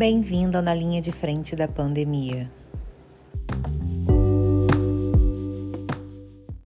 Bem-vindo na linha de frente da pandemia.